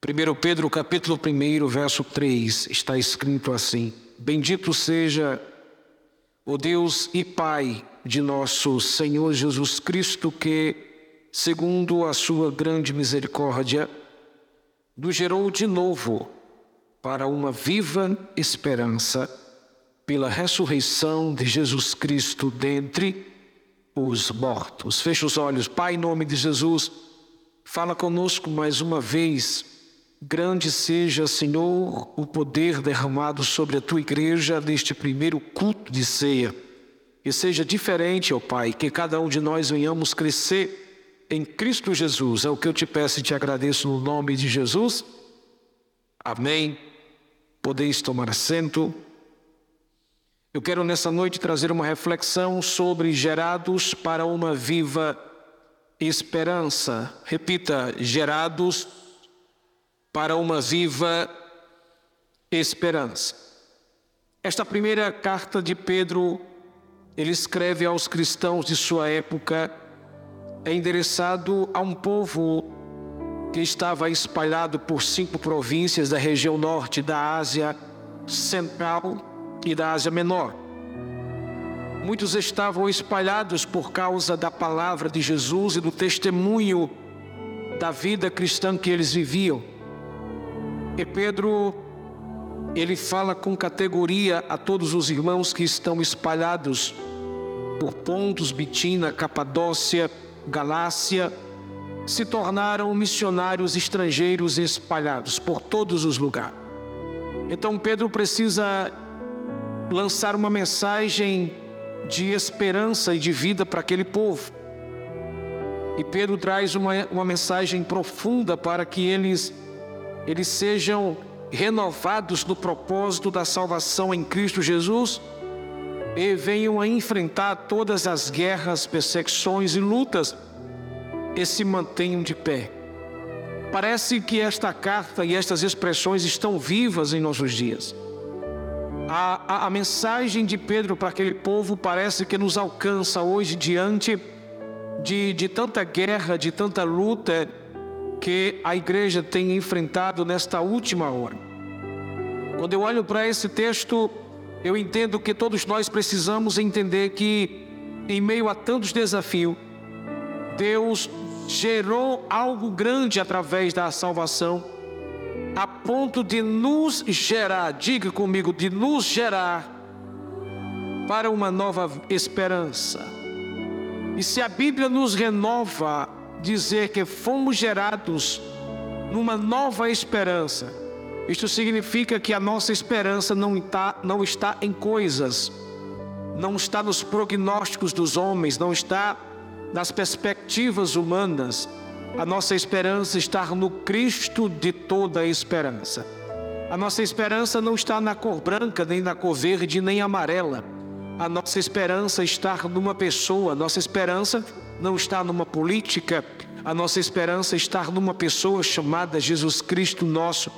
1 Pedro capítulo 1, verso 3, está escrito assim: Bendito seja o Deus e Pai de nosso Senhor Jesus Cristo, que, segundo a sua grande misericórdia, nos gerou de novo para uma viva esperança pela ressurreição de Jesus Cristo dentre os mortos. Feche os olhos, Pai, em nome de Jesus, fala conosco mais uma vez Grande seja, Senhor, o poder derramado sobre a tua igreja neste primeiro culto de ceia. Que seja diferente, ó Pai, que cada um de nós venhamos crescer em Cristo Jesus. É o que eu te peço e te agradeço no nome de Jesus. Amém. Podeis tomar assento. Eu quero nessa noite trazer uma reflexão sobre gerados para uma viva esperança. Repita: gerados para uma viva esperança. Esta primeira carta de Pedro, ele escreve aos cristãos de sua época, é endereçado a um povo que estava espalhado por cinco províncias da região norte da Ásia Central e da Ásia Menor. Muitos estavam espalhados por causa da palavra de Jesus e do testemunho da vida cristã que eles viviam. E Pedro, ele fala com categoria a todos os irmãos que estão espalhados por Pontos, Bitina, Capadócia, Galácia, se tornaram missionários estrangeiros espalhados por todos os lugares. Então Pedro precisa lançar uma mensagem de esperança e de vida para aquele povo. E Pedro traz uma, uma mensagem profunda para que eles eles sejam renovados no propósito da salvação em Cristo Jesus e venham a enfrentar todas as guerras, perseguições e lutas e se mantenham de pé. Parece que esta carta e estas expressões estão vivas em nossos dias. A, a, a mensagem de Pedro para aquele povo parece que nos alcança hoje diante de, de tanta guerra, de tanta luta, que a igreja tem enfrentado nesta última hora. Quando eu olho para esse texto, eu entendo que todos nós precisamos entender que, em meio a tantos desafios, Deus gerou algo grande através da salvação, a ponto de nos gerar, diga comigo, de nos gerar para uma nova esperança. E se a Bíblia nos renova dizer que fomos gerados numa nova esperança. Isto significa que a nossa esperança não está, não está em coisas, não está nos prognósticos dos homens, não está nas perspectivas humanas. A nossa esperança está no Cristo de toda a esperança. A nossa esperança não está na cor branca, nem na cor verde, nem amarela. A nossa esperança está numa pessoa, nossa esperança não está numa política, a nossa esperança está numa pessoa chamada Jesus Cristo nosso,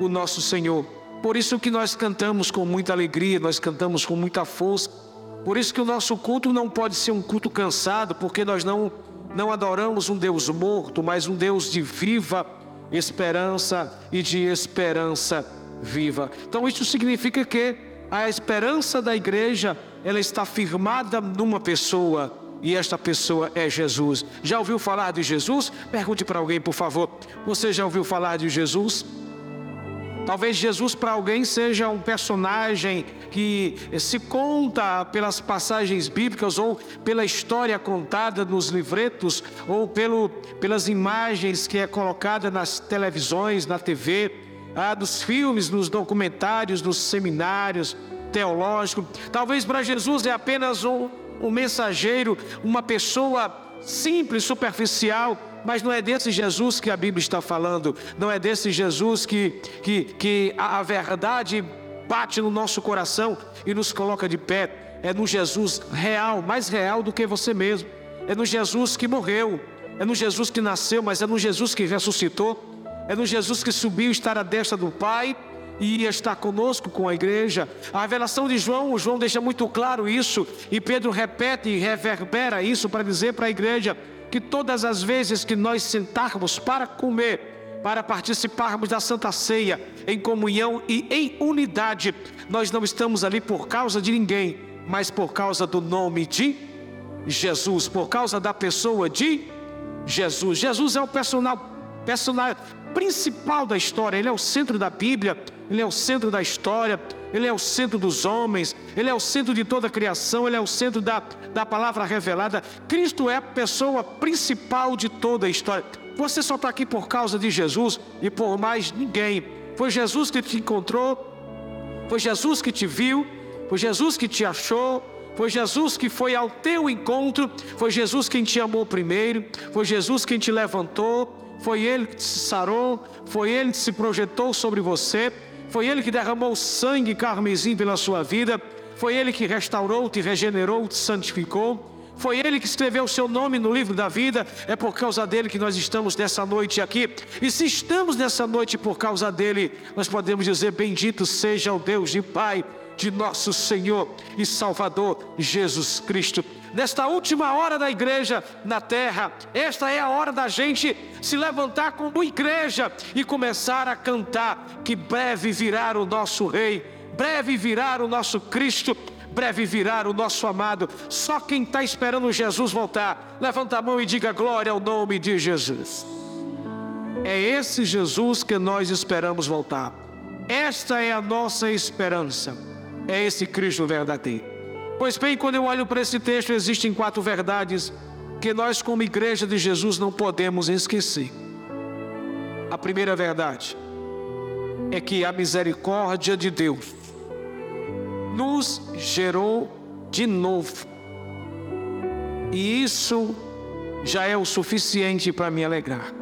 o nosso Senhor. Por isso que nós cantamos com muita alegria, nós cantamos com muita força. Por isso que o nosso culto não pode ser um culto cansado, porque nós não não adoramos um Deus morto, mas um Deus de viva esperança e de esperança viva. Então isso significa que a esperança da igreja, ela está firmada numa pessoa, e esta pessoa é Jesus. Já ouviu falar de Jesus? Pergunte para alguém, por favor. Você já ouviu falar de Jesus? Talvez Jesus para alguém seja um personagem que se conta pelas passagens bíblicas ou pela história contada nos livretos ou pelo, pelas imagens que é colocada nas televisões, na TV, ah, dos filmes, nos documentários, nos seminários teológicos. Talvez para Jesus é apenas um, um mensageiro, uma pessoa simples, superficial, mas não é desse Jesus que a Bíblia está falando, não é desse Jesus que, que, que a, a verdade bate no nosso coração e nos coloca de pé. É no Jesus real, mais real do que você mesmo. É no Jesus que morreu, é no Jesus que nasceu, mas é no Jesus que ressuscitou. É no Jesus que subiu e está à destra do Pai e está conosco com a igreja. A revelação de João, João deixa muito claro isso, e Pedro repete e reverbera isso para dizer para a igreja que todas as vezes que nós sentarmos para comer, para participarmos da Santa Ceia em comunhão e em unidade. Nós não estamos ali por causa de ninguém, mas por causa do nome de Jesus, por causa da pessoa de Jesus. Jesus é o personal, personagem principal da história, ele é o centro da Bíblia, ele é o centro da história, ele é o centro dos homens, ele é o centro de toda a criação, ele é o centro da, da palavra revelada. Cristo é a pessoa principal de toda a história. Você só está aqui por causa de Jesus e por mais ninguém. Foi Jesus que te encontrou, foi Jesus que te viu, foi Jesus que te achou, foi Jesus que foi ao teu encontro, foi Jesus quem te amou primeiro, foi Jesus quem te levantou, foi Ele que te sarou, foi Ele que se projetou sobre você, foi Ele que derramou sangue carmesim pela sua vida, foi Ele que restaurou, te regenerou, te santificou. Foi Ele que escreveu o seu nome no livro da vida, é por causa dele que nós estamos nessa noite aqui. E se estamos nessa noite por causa dele, nós podemos dizer: Bendito seja o Deus de Pai, de nosso Senhor e Salvador Jesus Cristo. Nesta última hora da igreja na terra, esta é a hora da gente se levantar como igreja e começar a cantar que breve virá o nosso Rei, breve virá o nosso Cristo, breve virá o nosso amado. Só quem está esperando Jesus voltar, levanta a mão e diga glória ao nome de Jesus. É esse Jesus que nós esperamos voltar. Esta é a nossa esperança é esse Cristo verdadeiro. Pois bem, quando eu olho para esse texto, existem quatro verdades que nós, como igreja de Jesus, não podemos esquecer. A primeira verdade é que a misericórdia de Deus nos gerou de novo, e isso já é o suficiente para me alegrar.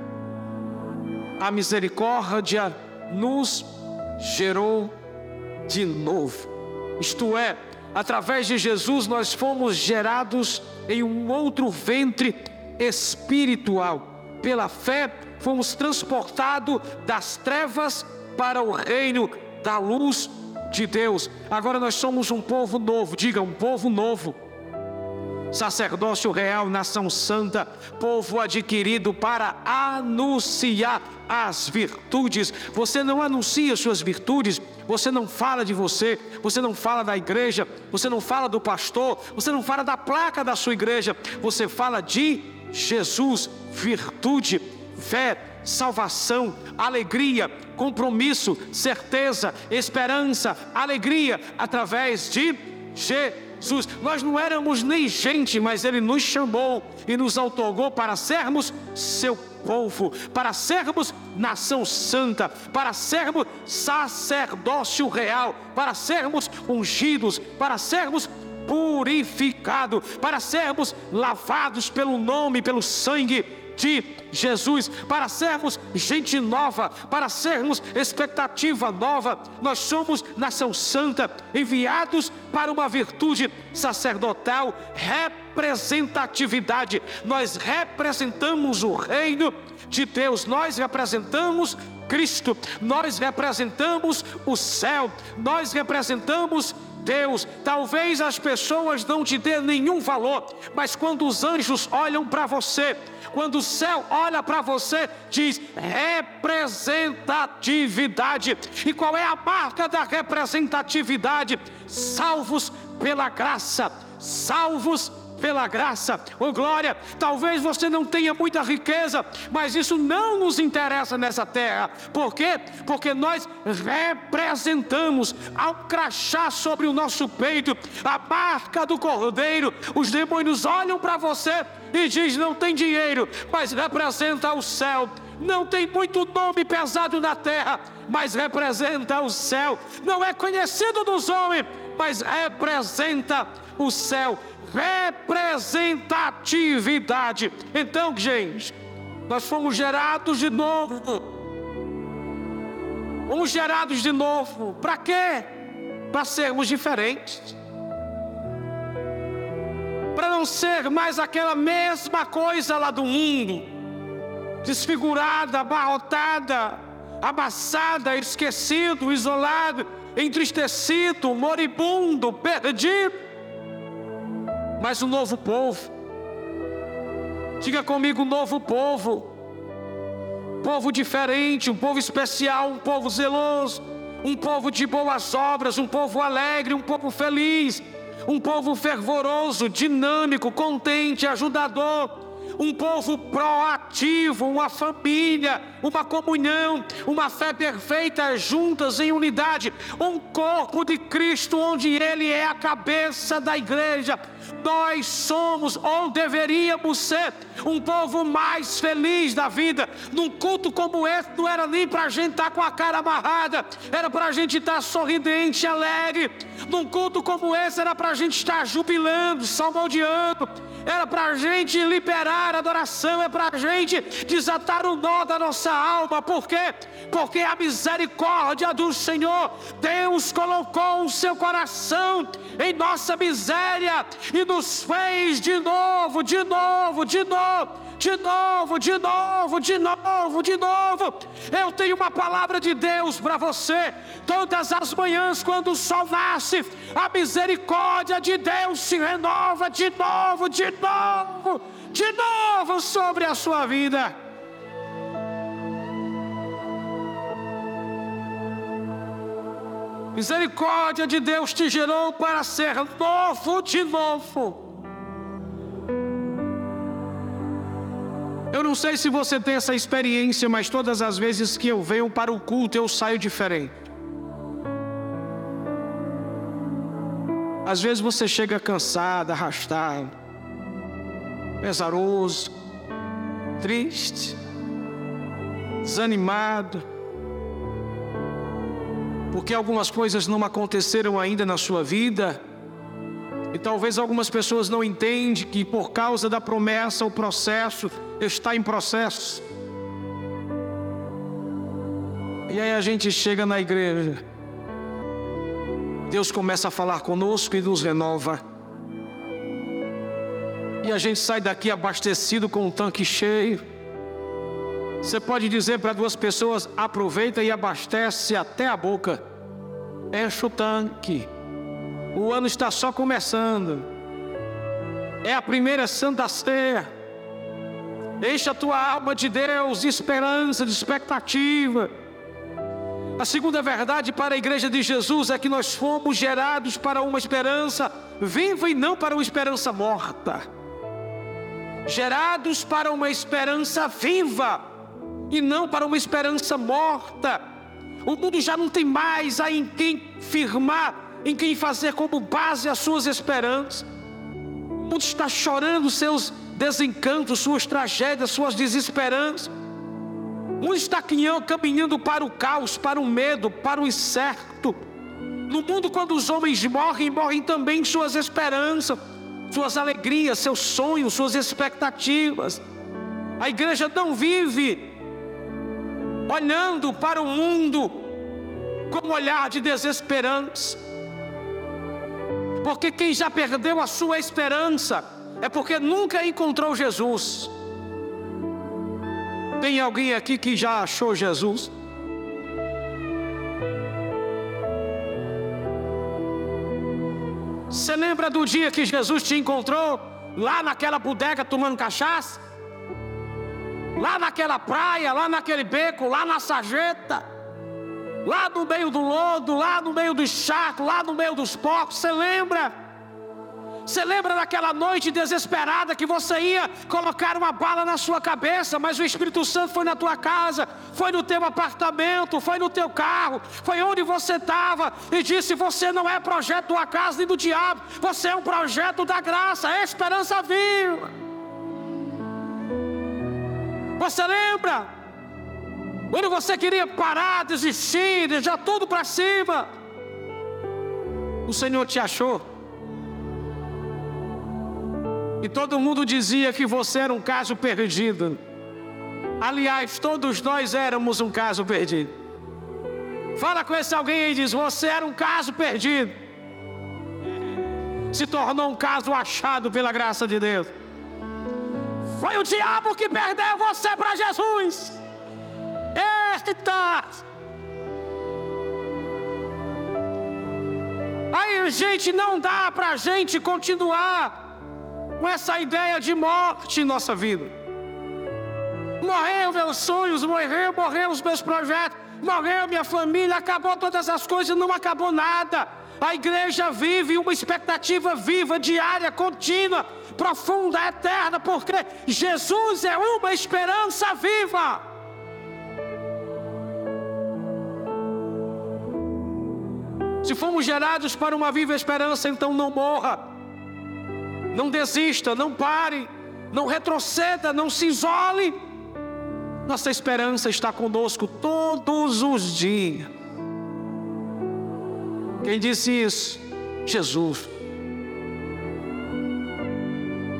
A misericórdia nos gerou de novo. Isto é, através de Jesus nós fomos gerados em um outro ventre espiritual. Pela fé, fomos transportados das trevas para o reino da luz de Deus. Agora nós somos um povo novo, diga um povo novo sacerdócio real, nação santa, povo adquirido para anunciar as virtudes. Você não anuncia suas virtudes, você não fala de você, você não fala da igreja, você não fala do pastor, você não fala da placa da sua igreja, você fala de Jesus, virtude, fé, salvação, alegria, compromisso, certeza, esperança, alegria através de Jesus. Jesus. Nós não éramos nem gente, mas Ele nos chamou e nos outorgou para sermos seu povo, para sermos nação santa, para sermos sacerdócio real, para sermos ungidos, para sermos purificados, para sermos lavados pelo nome, pelo sangue de Jesus, para sermos gente nova, para sermos expectativa nova. Nós somos nação santa, enviados para uma virtude sacerdotal, representatividade. Nós representamos o reino de Deus, nós representamos Cristo, nós representamos o céu, nós representamos Deus, talvez as pessoas não te dêem nenhum valor, mas quando os anjos olham para você, quando o céu olha para você, diz representatividade. E qual é a marca da representatividade? Salvos pela graça, salvos pela graça, oh glória. Talvez você não tenha muita riqueza, mas isso não nos interessa nessa terra. Por quê? Porque nós representamos ao crachá sobre o nosso peito a marca do cordeiro. Os demônios olham para você e diz: não tem dinheiro, mas representa o céu. Não tem muito nome pesado na terra, mas representa o céu. Não é conhecido dos homens, mas representa o céu representatividade. Então, gente, nós fomos gerados de novo. Fomos gerados de novo. Para quê? Para sermos diferentes. Para não ser mais aquela mesma coisa lá do mundo, desfigurada, abarrotada, amassada, esquecido, isolado, entristecido, moribundo, perdido mas um novo povo. Diga comigo, novo povo. povo diferente, um povo especial, um povo zeloso, um povo de boas obras, um povo alegre, um povo feliz, um povo fervoroso, dinâmico, contente, ajudador um povo proativo, uma família, uma comunhão, uma fé perfeita juntas em unidade, um corpo de Cristo onde Ele é a cabeça da igreja. Nós somos ou deveríamos ser um povo mais feliz da vida. Num culto como esse, não era nem para a gente estar tá com a cara amarrada, era para a gente estar tá sorridente, alegre. Num culto como esse, era para a gente estar jubilando, salmodiando era para a gente liberar a adoração, é para a gente desatar o nó da nossa alma, por quê? Porque a misericórdia do Senhor, Deus colocou o seu coração em nossa miséria e nos fez de novo, de novo, de novo de novo, de novo, de novo, de novo. Eu tenho uma palavra de Deus para você. Todas as manhãs, quando o sol nasce, a misericórdia de Deus se renova de novo, de novo, de novo sobre a sua vida. Misericórdia de Deus te gerou para ser novo de novo. Eu não sei se você tem essa experiência, mas todas as vezes que eu venho para o culto eu saio diferente. Às vezes você chega cansado, arrastado, pesaroso, triste, desanimado, porque algumas coisas não aconteceram ainda na sua vida e talvez algumas pessoas não entendem que por causa da promessa o processo está em processo. E aí a gente chega na igreja. Deus começa a falar conosco e nos renova. E a gente sai daqui abastecido com o tanque cheio. Você pode dizer para duas pessoas: aproveita e abastece até a boca. Enche o tanque. O ano está só começando. É a primeira Santa Ceia. Enche a tua alma de Deus, de esperança, de expectativa. A segunda verdade para a igreja de Jesus é que nós fomos gerados para uma esperança viva e não para uma esperança morta. Gerados para uma esperança viva e não para uma esperança morta. O mundo já não tem mais aí em quem firmar em quem fazer como base as suas esperanças. O mundo está chorando seus desencantos, suas tragédias, suas desesperanças. O mundo está caminhando para o caos, para o medo, para o incerto. No mundo, quando os homens morrem, morrem também suas esperanças, suas alegrias, seus sonhos, suas expectativas. A igreja não vive olhando para o mundo com um olhar de desesperança porque quem já perdeu a sua esperança é porque nunca encontrou Jesus. Tem alguém aqui que já achou Jesus? Você lembra do dia que Jesus te encontrou lá naquela bodega tomando cachaça? Lá naquela praia, lá naquele beco, lá na sarjeta? lá no meio do lodo, lá no meio do charco, lá no meio dos porcos. Você lembra? Você lembra daquela noite desesperada que você ia colocar uma bala na sua cabeça, mas o Espírito Santo foi na tua casa, foi no teu apartamento, foi no teu carro, foi onde você estava e disse: Você não é projeto da tua casa nem do diabo, você é um projeto da graça, é esperança viva. Você lembra? Quando você queria parar, desistir, deixar tudo para cima, o Senhor te achou. E todo mundo dizia que você era um caso perdido. Aliás, todos nós éramos um caso perdido. Fala com esse alguém e diz: Você era um caso perdido. Se tornou um caso achado pela graça de Deus. Foi o diabo que perdeu você para Jesus. Eita! Aí, gente, não dá para a gente continuar com essa ideia de morte em nossa vida. Morreu meus sonhos, morreu, morreu os meus projetos, morreu minha família, acabou todas as coisas, não acabou nada. A igreja vive uma expectativa viva, diária, contínua, profunda, eterna, porque Jesus é uma esperança viva. Se fomos gerados para uma viva esperança, então não morra, não desista, não pare, não retroceda, não se isole. Nossa esperança está conosco todos os dias. Quem disse isso? Jesus.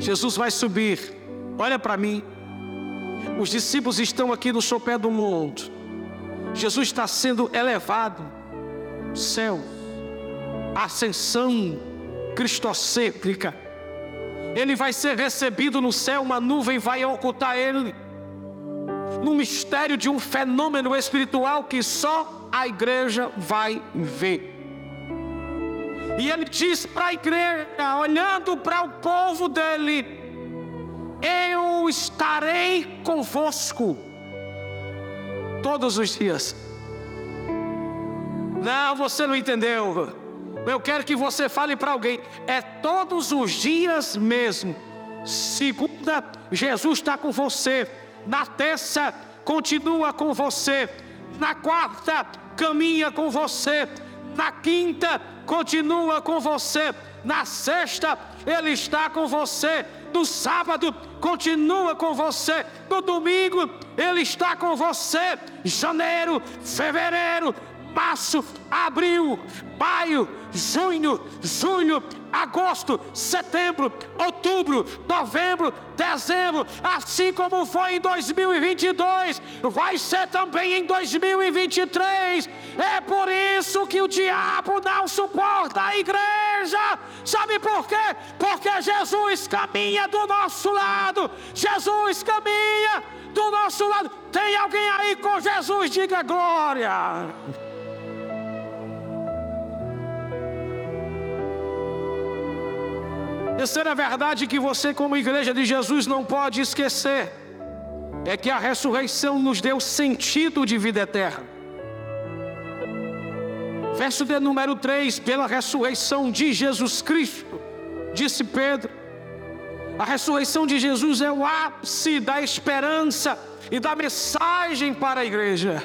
Jesus vai subir. Olha para mim. Os discípulos estão aqui no sopé do mundo. Jesus está sendo elevado. Céu ascensão cristocêntrica. Ele vai ser recebido no céu, uma nuvem vai ocultar ele. No mistério de um fenômeno espiritual que só a igreja vai ver. E ele diz para a igreja, olhando para o povo dele: Eu estarei convosco todos os dias. Não, você não entendeu. Eu quero que você fale para alguém, é todos os dias mesmo. Segunda, Jesus está com você. Na terça, continua com você. Na quarta, caminha com você. Na quinta, continua com você. Na sexta, Ele está com você. No sábado, continua com você. No domingo, Ele está com você. Janeiro, fevereiro, março, abril, maio, junho, julho, agosto, setembro, outubro, novembro, dezembro, assim como foi em 2022, vai ser também em 2023. É por isso que o diabo não suporta a igreja. Sabe por quê? Porque Jesus caminha do nosso lado. Jesus caminha do nosso lado. Tem alguém aí com Jesus? Diga glória. Terceira verdade que você, como igreja de Jesus, não pode esquecer é que a ressurreição nos deu sentido de vida eterna. Verso de número 3: pela ressurreição de Jesus Cristo, disse Pedro, a ressurreição de Jesus é o ápice da esperança e da mensagem para a igreja.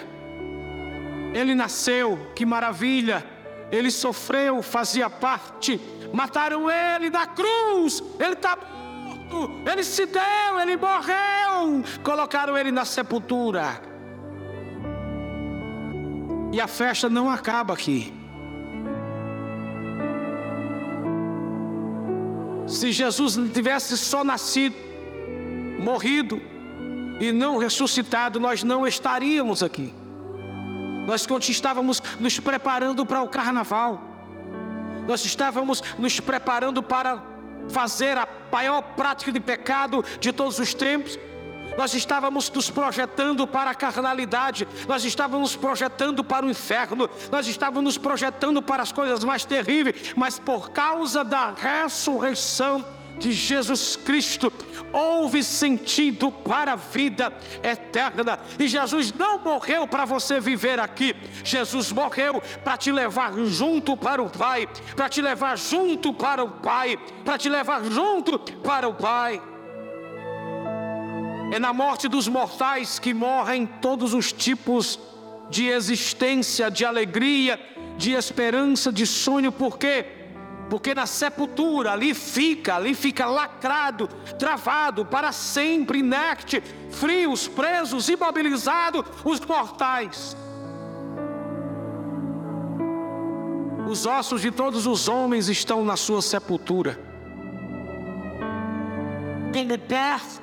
Ele nasceu, que maravilha, ele sofreu, fazia parte mataram ele na cruz, ele está morto, ele se deu, ele morreu, colocaram ele na sepultura. E a festa não acaba aqui. Se Jesus tivesse só nascido, morrido e não ressuscitado, nós não estaríamos aqui. Nós estávamos nos preparando para o carnaval. Nós estávamos nos preparando para fazer a maior prática de pecado de todos os tempos. Nós estávamos nos projetando para a carnalidade, nós estávamos projetando para o inferno, nós estávamos nos projetando para as coisas mais terríveis, mas por causa da ressurreição, de Jesus Cristo houve sentido para a vida eterna. E Jesus não morreu para você viver aqui, Jesus morreu para te levar junto para o Pai, para te levar junto para o Pai, para te levar junto para o Pai. É na morte dos mortais que morrem todos os tipos de existência, de alegria, de esperança, de sonho, por quê? Porque na sepultura ali fica, ali fica lacrado, travado para sempre, inerte, frios, presos, imobilizados os mortais. Os ossos de todos os homens estão na sua sepultura. Tem de perto,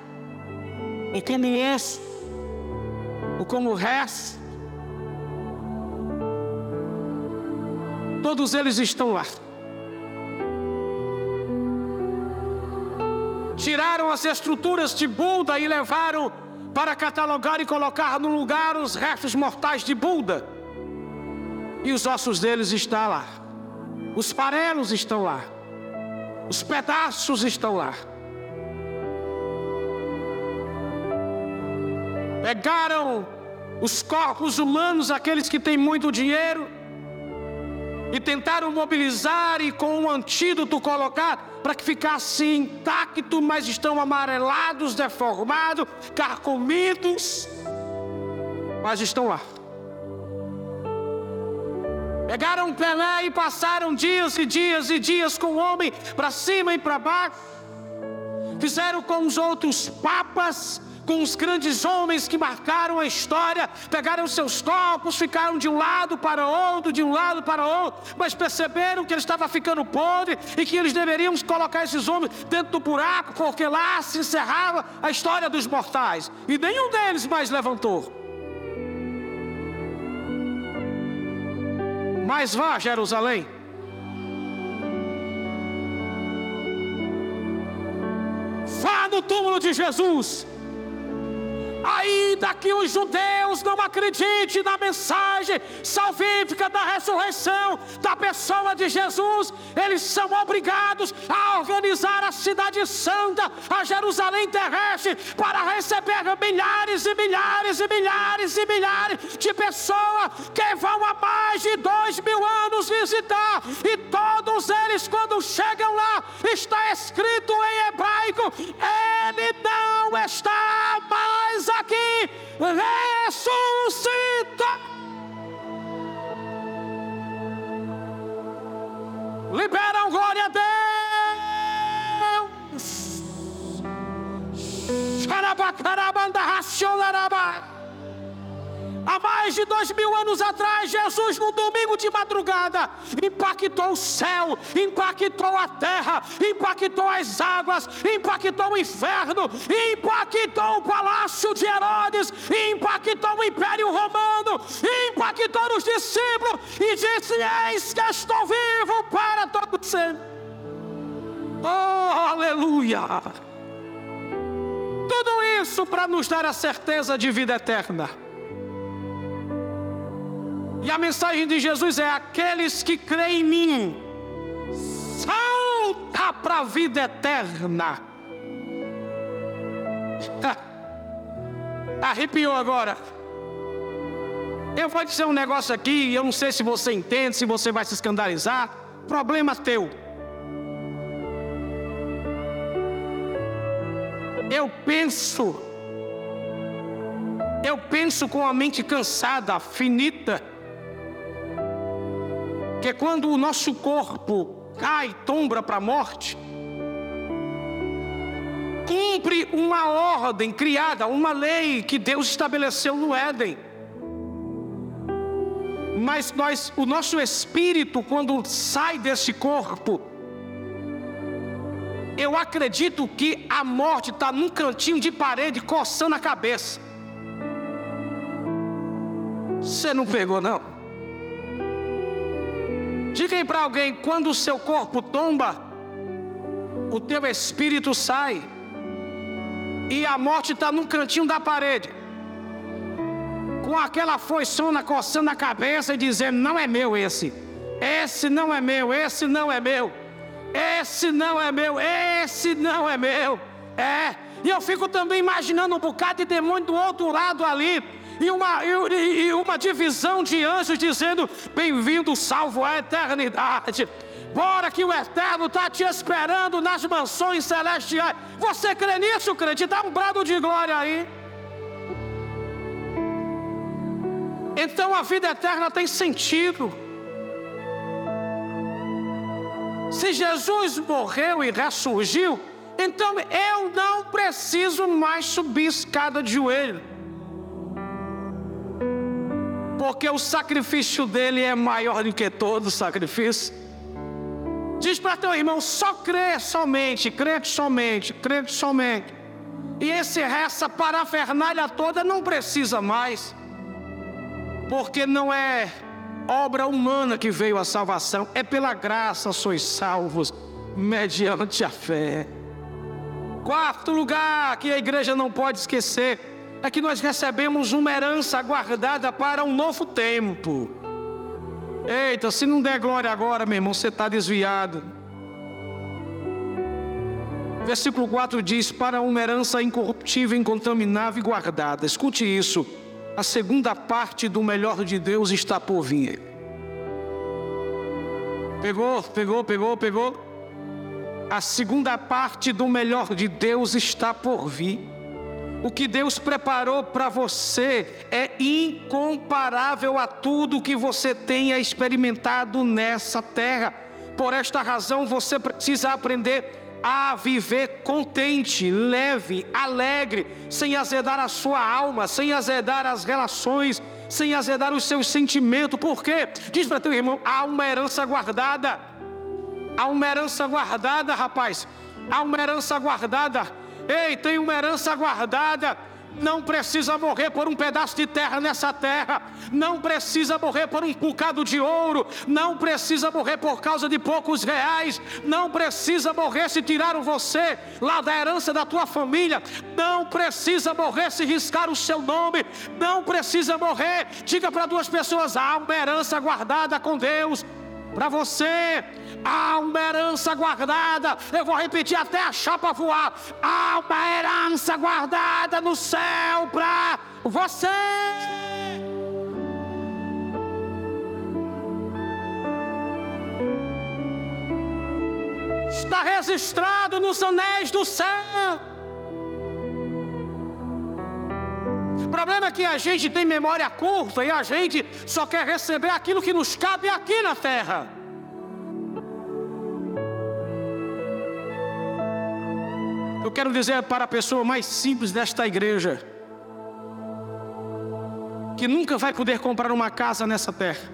e tem esse, o como resto. Todos eles estão lá. Tiraram as estruturas de Buda e levaram para catalogar e colocar no lugar os restos mortais de Buda. E os ossos deles estão lá. Os farelos estão lá. Os pedaços estão lá. Pegaram os corpos humanos, aqueles que têm muito dinheiro, e tentaram mobilizar e com um antídoto colocar para que ficasse intacto, mas estão amarelados, deformados, carcomidos, mas estão lá. Pegaram Pelé e passaram dias e dias e dias com o homem para cima e para baixo. Fizeram com os outros papas, com os grandes homens que marcaram a história, pegaram seus corpos, ficaram de um lado para outro, de um lado para outro, mas perceberam que ele estava ficando podre e que eles deveriam colocar esses homens dentro do buraco, porque lá se encerrava a história dos mortais. E nenhum deles mais levantou. Mas vá, Jerusalém. Vá no túmulo de Jesus Ainda que os judeus não acreditem na mensagem salvífica da ressurreição da pessoa de Jesus, eles são obrigados a organizar a cidade santa, a Jerusalém terrestre, para receber milhares e milhares e milhares e milhares de pessoas que vão há mais de dois mil anos visitar, e todos eles, quando chegam lá, está escrito em hebraico: Ele não está mais aqui ressuscita. Liberam glória a Deus. Xarabacarabanda racionarabá. Mais de dois mil anos atrás, Jesus, no domingo de madrugada, impactou o céu, impactou a terra, impactou as águas, impactou o inferno, impactou o palácio de Herodes, impactou o Império Romano, impactou os discípulos e disse: Eis que estou vivo para todo sempre. Oh, aleluia! Tudo isso para nos dar a certeza de vida eterna. E a mensagem de Jesus é: aqueles que creem em mim, salta para a vida eterna. Arrepiou agora. Eu vou dizer um negócio aqui, eu não sei se você entende, se você vai se escandalizar. Problema teu. Eu penso, eu penso com a mente cansada, finita que quando o nosso corpo cai, tombra para a morte, cumpre uma ordem criada, uma lei que Deus estabeleceu no Éden. Mas nós, o nosso espírito, quando sai desse corpo, eu acredito que a morte está num cantinho de parede coçando a cabeça. Você não pegou, não? Diga aí para alguém: quando o seu corpo tomba, o teu espírito sai, e a morte está num cantinho da parede, com aquela foiçona coçando a cabeça e dizendo: Não é meu esse, esse não é meu, esse não é meu, esse não é meu, esse não é meu. É, e eu fico também imaginando um bocado de demônio do outro lado ali e uma, e, uma divisão de anjos dizendo: Bem-vindo, salvo à eternidade. Bora que o eterno está te esperando nas mansões celestiais. Você crê nisso, crente? Dá um brado de glória aí. Então a vida eterna tem sentido. Se Jesus morreu e ressurgiu, então eu não preciso mais subir escada de joelho porque o sacrifício dele é maior do que todo sacrifício. Diz para teu irmão: só crê somente, crê somente, crê somente. E esse, essa parafernália toda não precisa mais, porque não é obra humana que veio a salvação, é pela graça sois salvos, mediante a fé. Quarto lugar que a igreja não pode esquecer é que nós recebemos uma herança guardada para um novo tempo. Eita, se não der glória agora, meu irmão, você está desviado. Versículo 4 diz: Para uma herança incorruptível, incontaminável e guardada. Escute isso. A segunda parte do melhor de Deus está por vir. Pegou, pegou, pegou, pegou. A segunda parte do melhor de Deus está por vir. O que Deus preparou para você é incomparável a tudo que você tenha experimentado nessa terra. Por esta razão, você precisa aprender a viver contente, leve, alegre, sem azedar a sua alma, sem azedar as relações, sem azedar os seus sentimentos. Por quê? Diz para teu irmão: há uma herança guardada. Há uma herança guardada, rapaz. Há uma herança guardada. Ei, tem uma herança guardada. Não precisa morrer por um pedaço de terra nessa terra, não precisa morrer por um bocado de ouro, não precisa morrer por causa de poucos reais, não precisa morrer se tiraram você lá da herança da tua família, não precisa morrer se riscar o seu nome, não precisa morrer. Diga para duas pessoas: há uma herança guardada com Deus para você há uma herança guardada. Eu vou repetir até a chapa voar. Há uma herança guardada no céu para você. Está registrado nos anéis do céu. O problema é que a gente tem memória curta e a gente só quer receber aquilo que nos cabe aqui na terra. Eu quero dizer para a pessoa mais simples desta igreja, que nunca vai poder comprar uma casa nessa terra,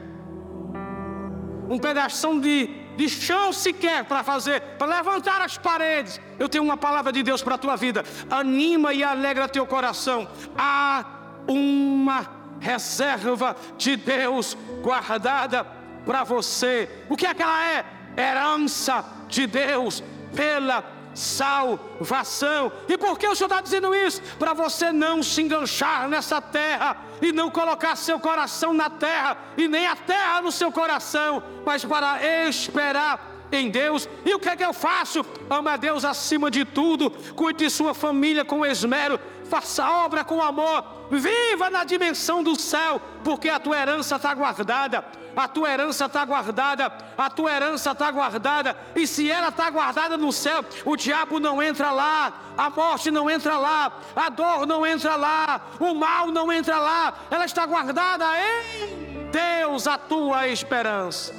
um pedaço de, de chão sequer para fazer, para levantar as paredes. Eu tenho uma palavra de Deus para a tua vida. Anima e alegra teu coração. Há uma reserva de Deus guardada para você. O que é que ela é? Herança de Deus pela salvação. E por que o Senhor está dizendo isso? Para você não se enganchar nessa terra e não colocar seu coração na terra e nem a terra no seu coração, mas para esperar em Deus. E o que é que eu faço? Ama a Deus acima de tudo, cuide de sua família com esmero, faça a obra com amor, viva na dimensão do céu, porque a tua herança está guardada. A tua herança está guardada, a tua herança está guardada, e se ela está guardada no céu, o diabo não entra lá, a morte não entra lá, a dor não entra lá, o mal não entra lá, ela está guardada em Deus, a tua esperança.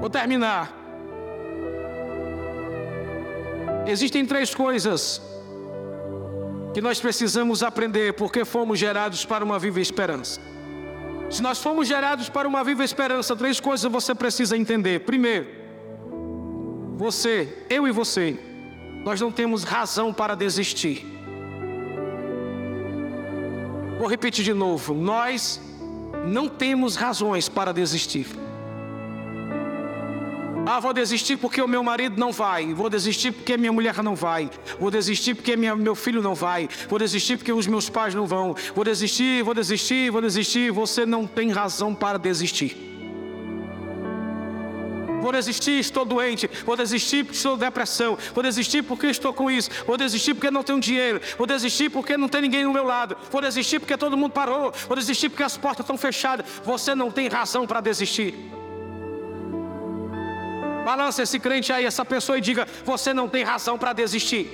Vou terminar. Existem três coisas que nós precisamos aprender porque fomos gerados para uma viva esperança. Se nós fomos gerados para uma viva esperança, três coisas você precisa entender. Primeiro, você, eu e você, nós não temos razão para desistir. Vou repetir de novo: nós não temos razões para desistir. Ah, vou desistir porque o meu marido não vai. Vou desistir porque minha mulher não vai. Vou desistir porque minha, meu filho não vai. Vou desistir porque os meus pais não vão. Vou desistir, vou desistir, vou desistir. Você não tem razão para desistir. Vou desistir, estou doente. Vou desistir porque estou depressão. Vou desistir porque estou com isso. Vou desistir porque não tenho dinheiro. Vou desistir porque não tem ninguém do meu lado. Vou desistir porque todo mundo parou. Vou desistir porque as portas estão fechadas. Você não tem razão para desistir. Balança esse crente aí, essa pessoa e diga: Você não tem razão para desistir.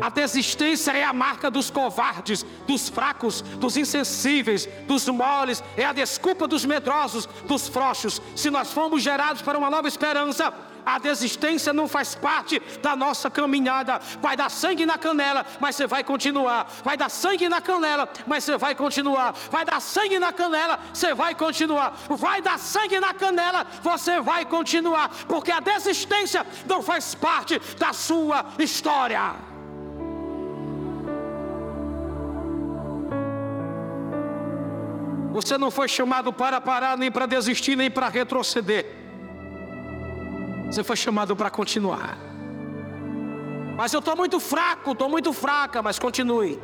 A desistência é a marca dos covardes, dos fracos, dos insensíveis, dos moles, é a desculpa dos medrosos, dos frouxos. Se nós fomos gerados para uma nova esperança, a desistência não faz parte da nossa caminhada. Vai dar sangue na canela, mas você vai continuar. Vai dar sangue na canela, mas você vai continuar. Vai dar sangue na canela, você vai continuar. Vai dar sangue na canela, você vai continuar. Porque a desistência não faz parte da sua história. Você não foi chamado para parar, nem para desistir, nem para retroceder. Você foi chamado para continuar. Mas eu estou muito fraco, estou muito fraca, mas continue.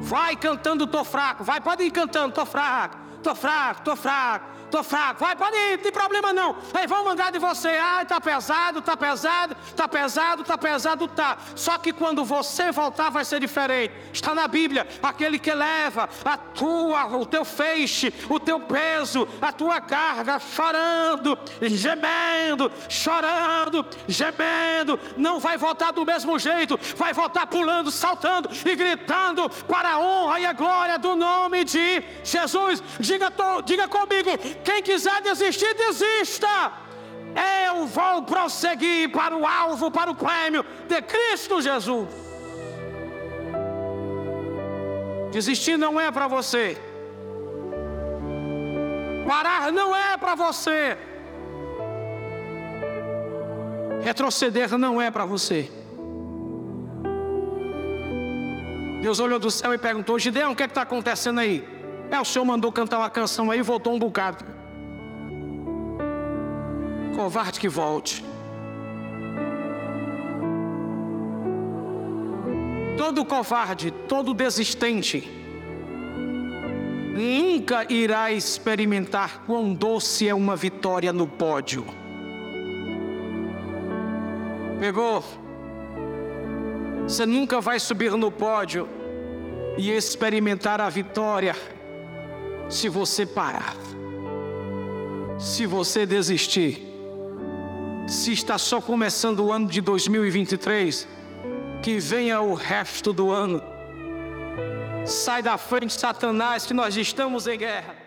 Vai cantando, estou fraco. Vai, pode ir cantando, estou fraco, estou fraco, estou fraco, tô fraco. Vai, pode ir, não tem problema não. Aí vão mandar de você. Ai, tá pesado, tá pesado, tá pesado, tá pesado, tá. Só que quando você voltar vai ser diferente. Está na Bíblia, aquele que leva a tua, o teu feixe, o teu peso, a tua carga, chorando, gemendo, chorando, gemendo, não vai voltar do mesmo jeito, vai voltar pulando, saltando e gritando para a honra e a glória do nome de Jesus. Diga, diga comigo: quem quiser desistir, desista. Eu vou prosseguir para o alvo, para o prêmio de Cristo Jesus. Desistir não é para você. Parar não é para você. Retroceder não é para você. Deus olhou do céu e perguntou: Gideão, o que é está acontecendo aí? É, o Senhor mandou cantar uma canção aí e voltou um bocado. Covarde que volte. Todo covarde, todo desistente, nunca irá experimentar quão doce é uma vitória no pódio. Pegou? Você nunca vai subir no pódio e experimentar a vitória se você parar, se você desistir. Se está só começando o ano de 2023, que venha o resto do ano. Sai da frente, Satanás, que nós estamos em guerra.